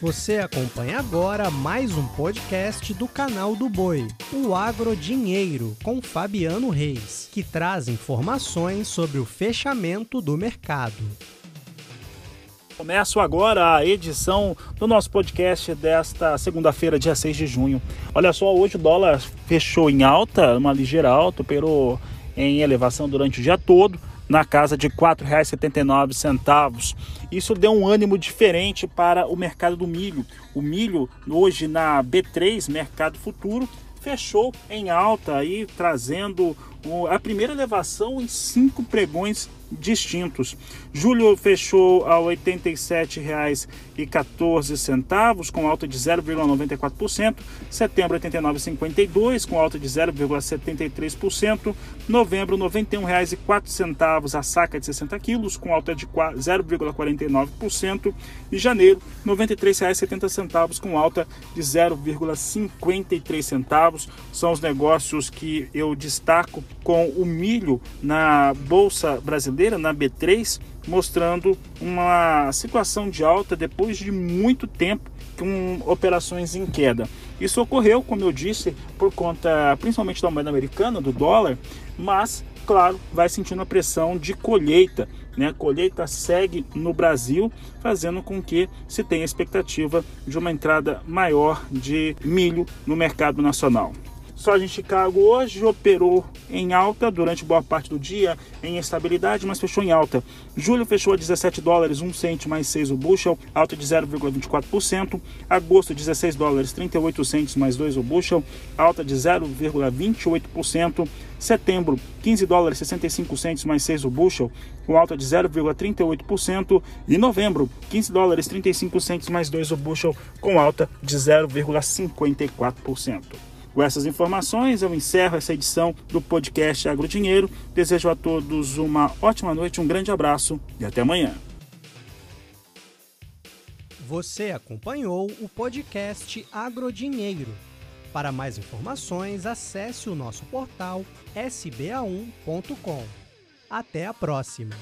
Você acompanha agora mais um podcast do canal do Boi, o Agro Dinheiro, com Fabiano Reis, que traz informações sobre o fechamento do mercado. Começo agora a edição do nosso podcast desta segunda-feira, dia 6 de junho. Olha só, hoje o dólar fechou em alta, uma ligeira alta, operou em elevação durante o dia todo na casa de R$ 4,79. Isso deu um ânimo diferente para o mercado do milho. O milho hoje na B3, mercado futuro, fechou em alta aí trazendo a primeira elevação em cinco pregões distintos. Julho fechou a R$ 87,14, com alta de 0,94%. Setembro, R$ 89,52, com alta de 0,73%. Novembro, R$ 91,04 a saca de 60 quilos, com alta de 0,49%. E janeiro, R$ 93,70, com alta de 0,53 centavos. São os negócios que eu destaco com o milho na Bolsa Brasileira na B3, mostrando uma situação de alta depois de muito tempo com operações em queda. Isso ocorreu, como eu disse, por conta principalmente da moeda americana, do dólar, mas, claro, vai sentindo a pressão de colheita. Né? A colheita segue no Brasil, fazendo com que se tenha expectativa de uma entrada maior de milho no mercado nacional. Soja em Chicago hoje operou em alta durante boa parte do dia, em estabilidade, mas fechou em alta. Julho fechou a 17 dólares, 1 cento mais 6 o bushel, alta de 0,24%. Agosto, 16 dólares, 38 centos mais 2 o bushel, alta de 0,28%. Setembro, 15 dólares 65 centos mais 6 o bushel, com alta de 0,38%. E novembro, 15 dólares 35 centos mais 2 o bushel, com alta de 0,54%. Com essas informações, eu encerro essa edição do podcast Agrodinheiro. Desejo a todos uma ótima noite, um grande abraço e até amanhã. Você acompanhou o podcast Agrodinheiro. Para mais informações, acesse o nosso portal sba1.com. Até a próxima!